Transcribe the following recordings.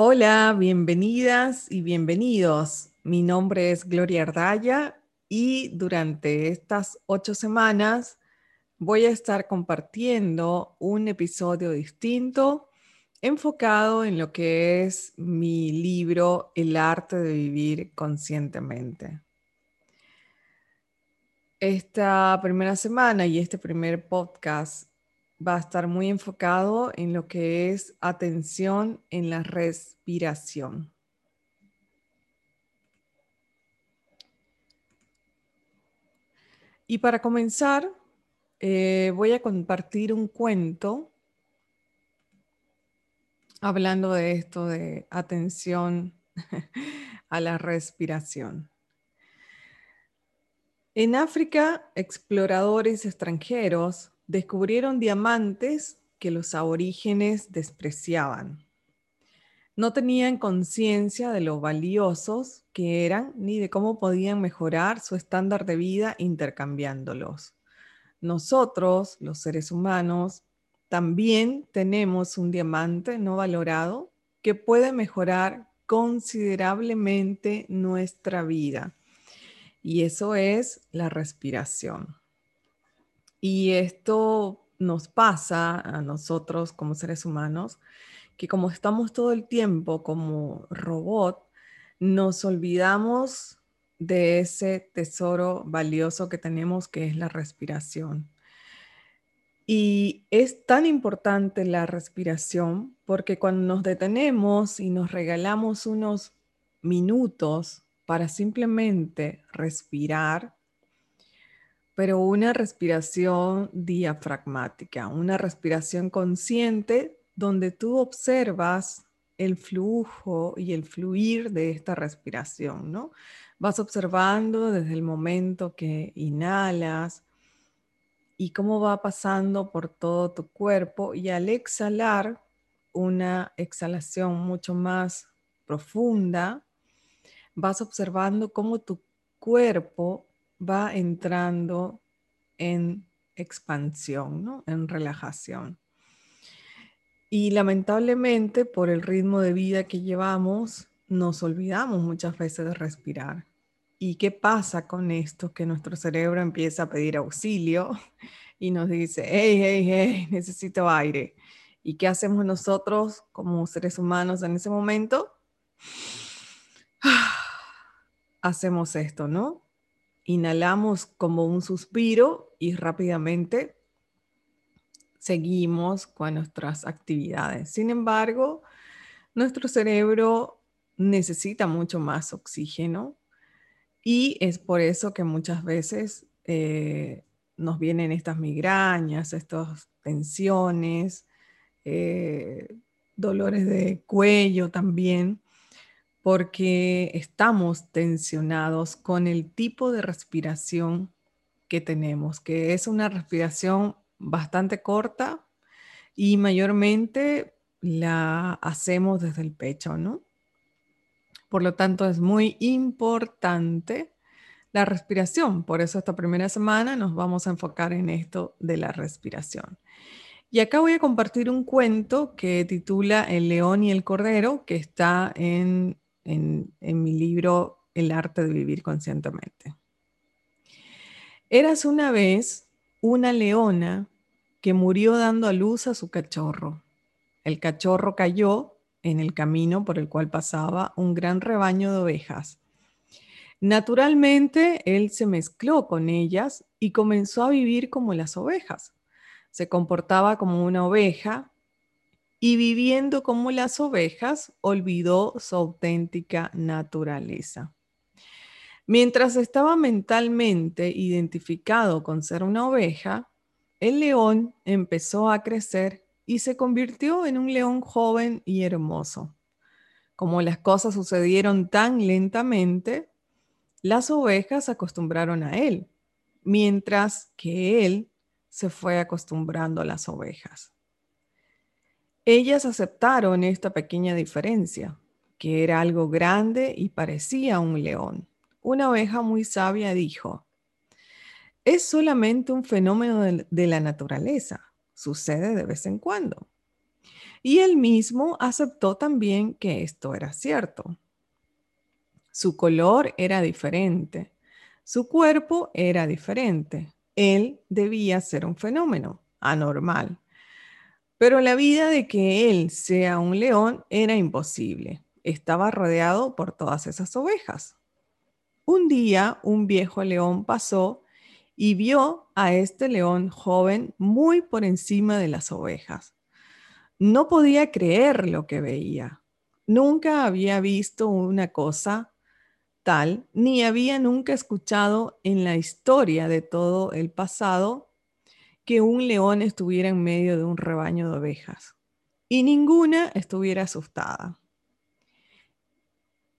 Hola, bienvenidas y bienvenidos. Mi nombre es Gloria Ardaya y durante estas ocho semanas voy a estar compartiendo un episodio distinto enfocado en lo que es mi libro El arte de vivir conscientemente. Esta primera semana y este primer podcast va a estar muy enfocado en lo que es atención en la respiración. Y para comenzar, eh, voy a compartir un cuento hablando de esto de atención a la respiración. En África, exploradores extranjeros descubrieron diamantes que los aborígenes despreciaban. No tenían conciencia de lo valiosos que eran ni de cómo podían mejorar su estándar de vida intercambiándolos. Nosotros, los seres humanos, también tenemos un diamante no valorado que puede mejorar considerablemente nuestra vida. Y eso es la respiración. Y esto nos pasa a nosotros como seres humanos, que como estamos todo el tiempo como robot, nos olvidamos de ese tesoro valioso que tenemos que es la respiración. Y es tan importante la respiración porque cuando nos detenemos y nos regalamos unos minutos para simplemente respirar, pero una respiración diafragmática, una respiración consciente donde tú observas el flujo y el fluir de esta respiración, ¿no? Vas observando desde el momento que inhalas y cómo va pasando por todo tu cuerpo y al exhalar una exhalación mucho más profunda, vas observando cómo tu cuerpo va entrando en expansión, en relajación. Y lamentablemente por el ritmo de vida que llevamos, nos olvidamos muchas veces de respirar. ¿Y qué pasa con esto? Que nuestro cerebro empieza a pedir auxilio y nos dice, hey, hey, hey, necesito aire. ¿Y qué hacemos nosotros como seres humanos en ese momento? Hacemos esto, ¿no? Inhalamos como un suspiro y rápidamente seguimos con nuestras actividades. Sin embargo, nuestro cerebro necesita mucho más oxígeno y es por eso que muchas veces eh, nos vienen estas migrañas, estas tensiones, eh, dolores de cuello también, porque estamos tensionados con el tipo de respiración que tenemos, que es una respiración bastante corta y mayormente la hacemos desde el pecho, ¿no? Por lo tanto, es muy importante la respiración. Por eso esta primera semana nos vamos a enfocar en esto de la respiración. Y acá voy a compartir un cuento que titula El león y el cordero, que está en en, mi libro El arte de vivir conscientemente. Eras una vez una leona que murió dando a luz a su cachorro. El cachorro cayó en el camino por el cual pasaba un gran rebaño de ovejas. Naturalmente, él se mezcló con ellas y comenzó a vivir como las ovejas. Se comportaba como una oveja y viviendo como las ovejas, olvidó su auténtica naturaleza. Mientras estaba mentalmente identificado con ser una oveja, el león empezó a crecer y se convirtió en un león joven y hermoso. Como las cosas sucedieron tan lentamente, las ovejas acostumbraron a él, mientras que él se fue acostumbrando a las ovejas. Ellas aceptaron esta pequeña diferencia, que era algo grande y parecía un león. Una oveja muy sabia dijo, es solamente un fenómeno de, la naturaleza, sucede de vez en cuando. Y él mismo aceptó también que esto era cierto. Su color era diferente, su cuerpo era diferente. Él debía ser un fenómeno anormal. Pero la vida de que él sea un león era imposible. Estaba rodeado por todas esas ovejas. Un día un viejo león pasó y vio a este león joven muy por encima de las ovejas. No podía creer lo que veía. Nunca había visto una cosa tal, ni había nunca escuchado en la historia de todo el pasado que un león estuviera en medio de un rebaño de ovejas y ninguna estuviera asustada.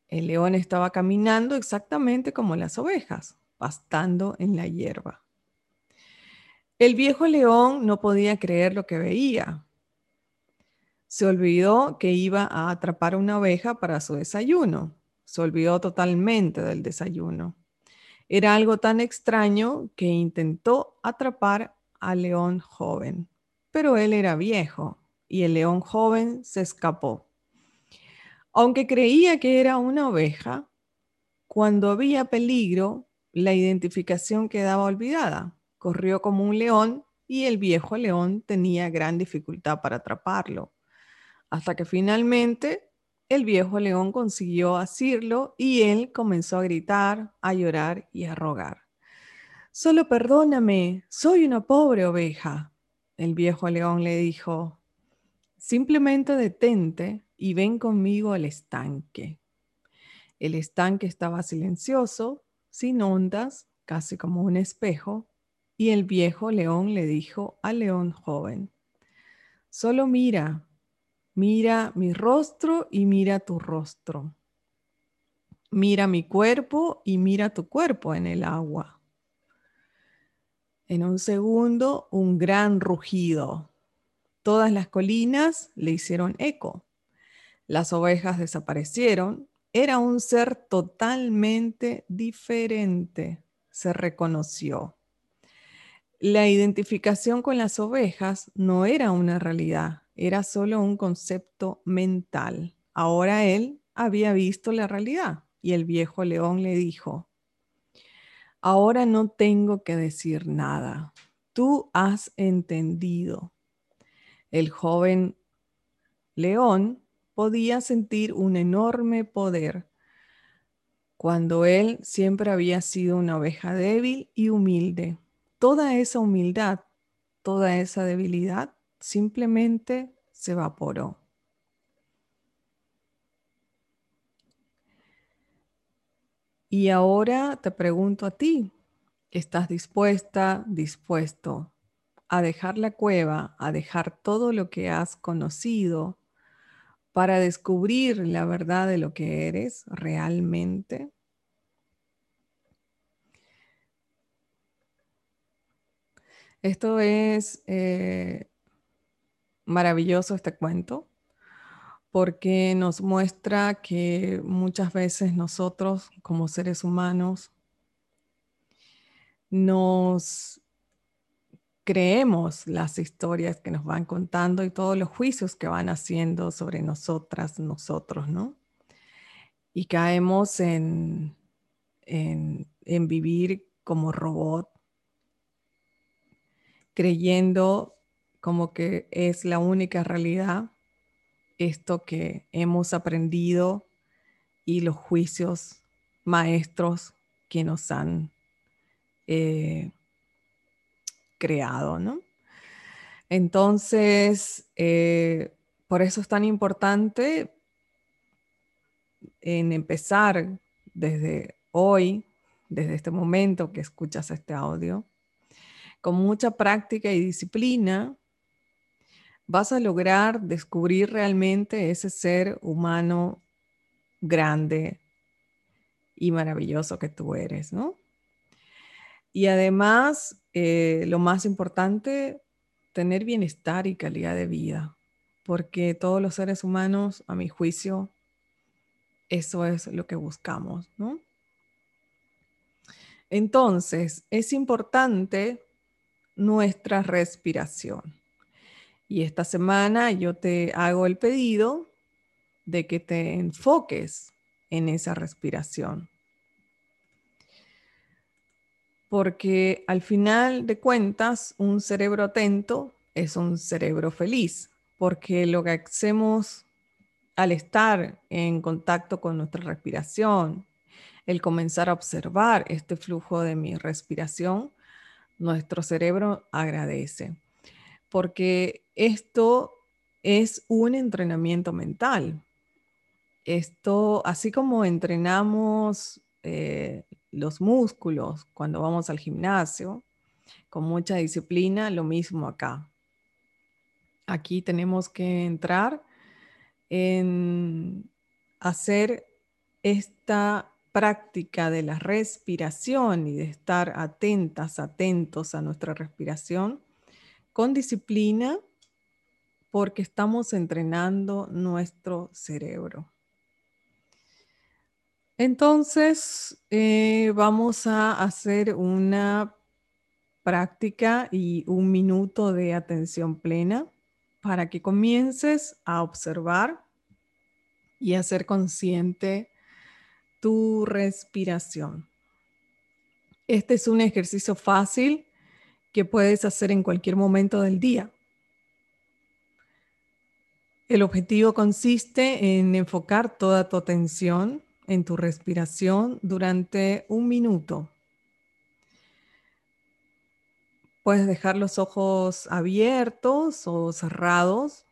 El león estaba caminando exactamente como las ovejas, pastando en la hierba. El viejo león no podía creer lo que veía. Se olvidó que iba a atrapar una oveja para su desayuno. Se olvidó totalmente del desayuno. Era algo tan extraño que intentó atrapar al león joven, pero él era viejo y el león joven se escapó. Aunque creía que era una oveja, cuando había peligro, la identificación quedaba olvidada. Corrió como un león y el viejo león tenía gran dificultad para atraparlo, hasta que finalmente el viejo león consiguió asirlo y él comenzó a gritar, a llorar y a rogar. Solo perdóname, soy una pobre oveja. El viejo león le dijo, simplemente detente y ven conmigo al estanque. El estanque estaba silencioso, sin ondas, casi como un espejo, y el viejo león le dijo al león joven, solo mira, mira mi rostro y mira tu rostro. Mira mi cuerpo y mira tu cuerpo en el agua. En un segundo, un gran rugido. Todas las colinas le hicieron eco. Las ovejas desaparecieron. Era un ser totalmente diferente. Se reconoció. La identificación con las ovejas no era una realidad, era solo un concepto mental. Ahora él había visto la realidad y el viejo león le dijo, ahora no tengo que decir nada, tú has entendido. El joven león podía sentir un enorme poder cuando él siempre había sido una oveja débil y humilde. Toda esa humildad, toda esa debilidad simplemente se evaporó. Y ahora te pregunto a ti, ¿estás dispuesta, dispuesto a dejar la cueva, a dejar todo lo que has conocido, para descubrir la verdad de lo que eres realmente? Esto es eh, maravilloso, este cuento, porque nos muestra que muchas veces nosotros como seres humanos nos creemos las historias que nos van contando y todos los juicios que van haciendo sobre nosotras, nosotros, ¿no? Y caemos en, en, vivir como robot, creyendo como que es la única realidad esto que hemos aprendido y los juicios maestros que nos han eh, creado, ¿no? Entonces, eh, por eso es tan importante en empezar desde hoy, desde este momento que escuchas este audio, con mucha práctica y disciplina, vas a lograr descubrir realmente ese ser humano grande y maravilloso que tú eres, ¿no? Y además, eh, lo más importante, tener bienestar y calidad de vida, porque todos los seres humanos, a mi juicio, eso es lo que buscamos, ¿no? Entonces, es importante nuestra respiración. Y esta semana yo te hago el pedido de que te enfoques en esa respiración. Porque al final de cuentas, un cerebro atento es un cerebro feliz, porque lo que hacemos al estar en contacto con nuestra respiración, el comenzar a observar este flujo de mi respiración, nuestro cerebro agradece, porque esto es un entrenamiento mental. Esto, así como entrenamos eh, los músculos cuando vamos al gimnasio, con mucha disciplina, lo mismo acá. Aquí tenemos que entrar en hacer esta práctica de la respiración y de estar atentas, atentos a nuestra respiración con disciplina porque estamos entrenando nuestro cerebro. Entonces, eh, vamos a hacer una práctica y un minuto de atención plena para que comiences a observar y a ser consciente tu respiración. Este es un ejercicio fácil que puedes hacer en cualquier momento del día. El objetivo consiste en enfocar toda tu atención en tu respiración durante un minuto. Puedes dejar los ojos abiertos o cerrados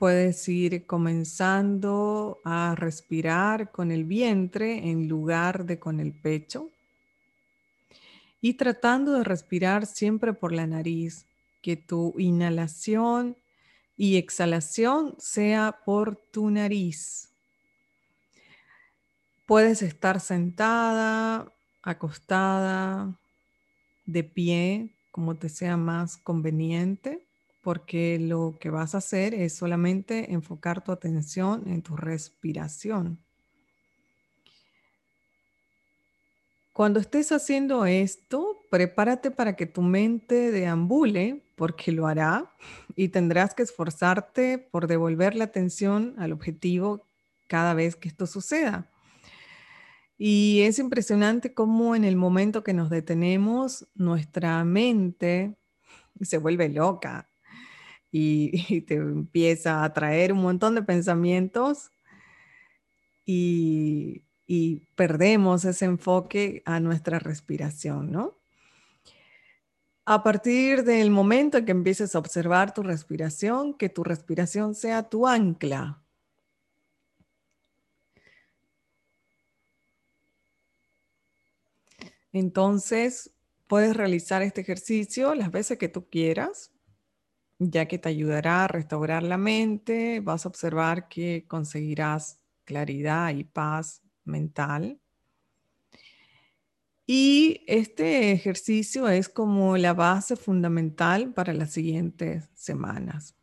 Puedes ir comenzando a respirar con el vientre en lugar de con el pecho y tratando de respirar siempre por la nariz, que tu inhalación y exhalación sea por tu nariz. Puedes estar sentada, acostada, de pie, como te sea más conveniente porque lo que vas a hacer es solamente enfocar tu atención en tu respiración. Cuando estés haciendo esto, prepárate para que tu mente deambule, porque lo hará, y tendrás que esforzarte por devolver la atención al objetivo cada vez que esto suceda. Y es impresionante cómo en el momento que nos detenemos, nuestra mente se vuelve loca y, te empieza a traer un montón de pensamientos y, y perdemos ese enfoque a nuestra respiración, ¿no? A partir del momento en que empieces a observar tu respiración, que tu respiración sea tu ancla. Entonces, puedes realizar este ejercicio las veces que tú quieras ya que te ayudará a restaurar la mente, vas a observar que conseguirás claridad y paz mental. Y este ejercicio es como la base fundamental para las siguientes semanas.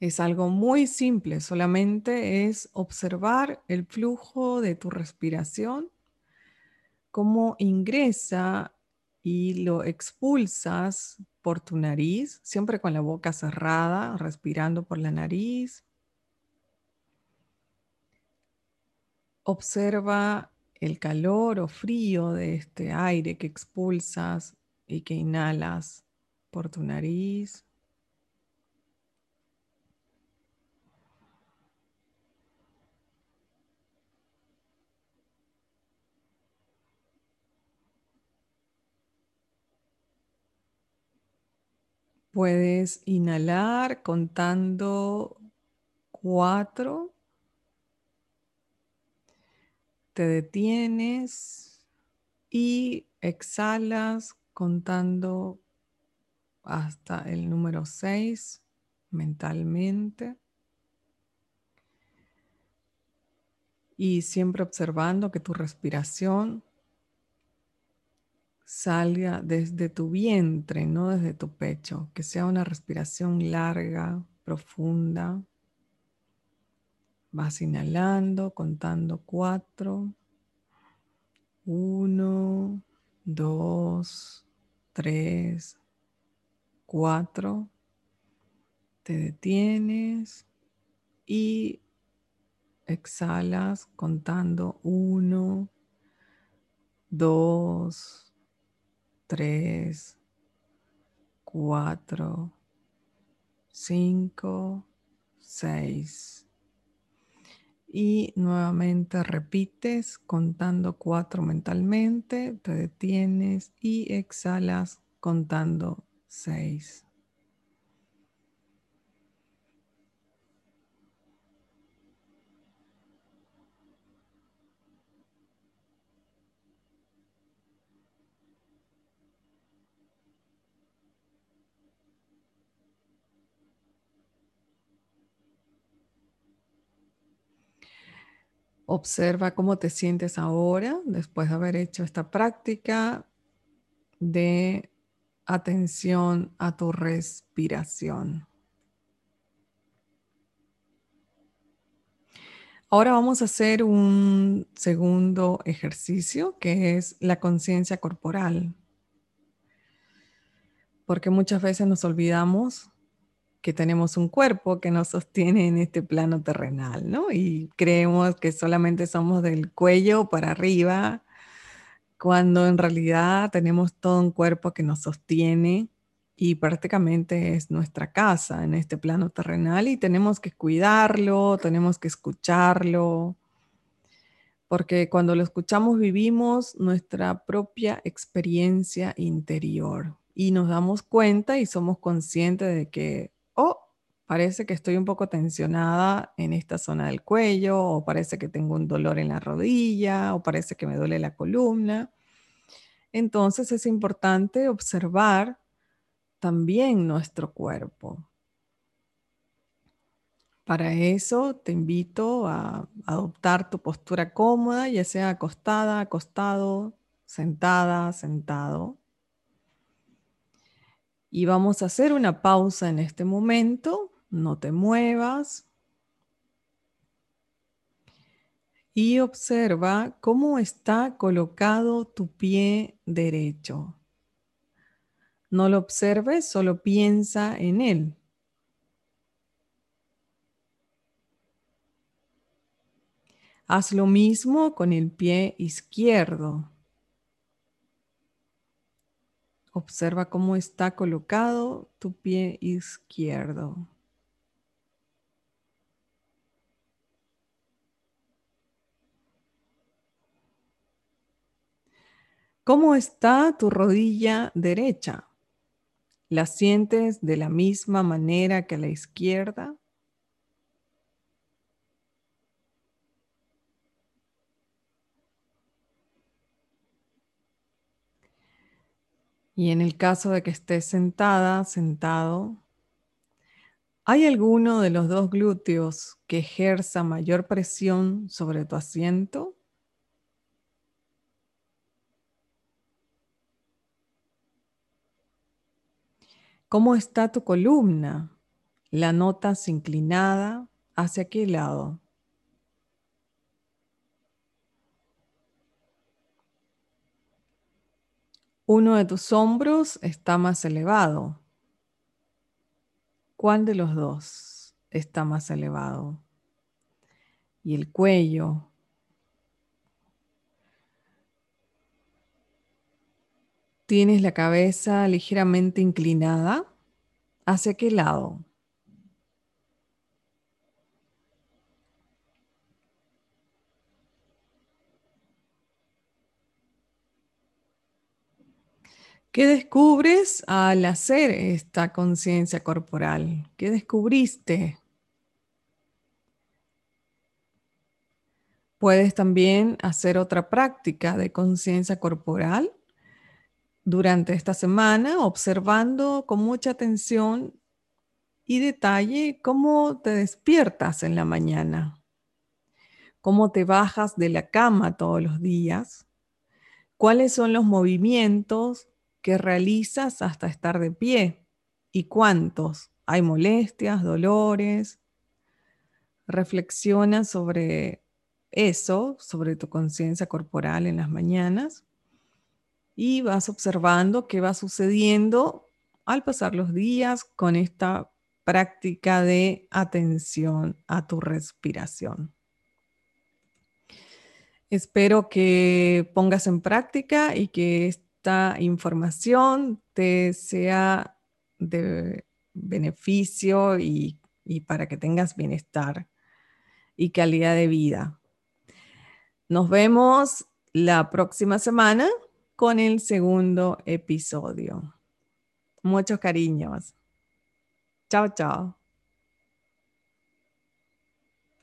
Es algo muy simple, solamente es observar el flujo de tu respiración, cómo ingresa y lo expulsas por tu nariz, siempre con la boca cerrada, respirando por la nariz. Observa el calor o frío de este aire que expulsas y que inhalas por tu nariz. Puedes inhalar contando cuatro. Te detienes y exhalas contando hasta el número seis mentalmente. Y siempre observando que tu respiración salga desde tu vientre, no desde tu pecho, que sea una respiración larga, profunda. Vas inhalando, contando cuatro. Uno, dos, tres, cuatro. Te detienes y exhalas contando uno, dos, tres, cuatro, cinco, seis. Y nuevamente repites contando cuatro mentalmente, te detienes y exhalas contando seis. Observa cómo te sientes ahora después de haber hecho esta práctica de atención a tu respiración. Ahora vamos a hacer un segundo ejercicio que es la conciencia corporal. Porque muchas veces nos olvidamos que tenemos un cuerpo que nos sostiene en este plano terrenal, ¿no? Y creemos que solamente somos del cuello para arriba, cuando en realidad tenemos todo un cuerpo que nos sostiene y prácticamente es nuestra casa en este plano terrenal y tenemos que cuidarlo, tenemos que escucharlo, porque cuando lo escuchamos vivimos nuestra propia experiencia interior y nos damos cuenta y somos conscientes de que parece que estoy un poco tensionada en esta zona del cuello, o parece que tengo un dolor en la rodilla, o parece que me duele la columna. Entonces es importante observar también nuestro cuerpo. Para eso te invito a adoptar tu postura cómoda, ya sea acostada, acostado, sentada, sentado. Y vamos a hacer una pausa en este momento, no te muevas. Y observa cómo está colocado tu pie derecho. No lo observes, solo piensa en él. Haz lo mismo con el pie izquierdo. Observa cómo está colocado tu pie izquierdo. ¿Cómo está tu rodilla derecha? ¿La sientes de la misma manera que la izquierda? Y en el caso de que estés sentada, sentado, ¿hay alguno de los dos glúteos que ejerza mayor presión sobre tu asiento? ¿Cómo está tu columna? ¿La notas inclinada? ¿Hacia qué lado? Uno de tus hombros está más elevado. ¿Cuál de los dos está más elevado? Y el cuello. ¿Tienes la cabeza ligeramente inclinada? ¿Hacia qué lado? ¿Qué descubres al hacer esta conciencia corporal? ¿Qué descubriste? Puedes también hacer otra práctica de conciencia corporal durante esta semana, observando con mucha atención y detalle cómo te despiertas en la mañana, cómo te bajas de la cama todos los días, cuáles son los movimientos que realizas hasta estar de pie y cuántos. Hay molestias, dolores. Reflexiona sobre eso, sobre tu conciencia corporal en las mañanas y vas observando qué va sucediendo al pasar los días con esta práctica de atención a tu respiración. Espero que pongas en práctica y que esta información te sea de beneficio y, para que tengas bienestar y calidad de vida. Nos vemos la próxima semana con el segundo episodio. Muchos cariños. Chao, chao.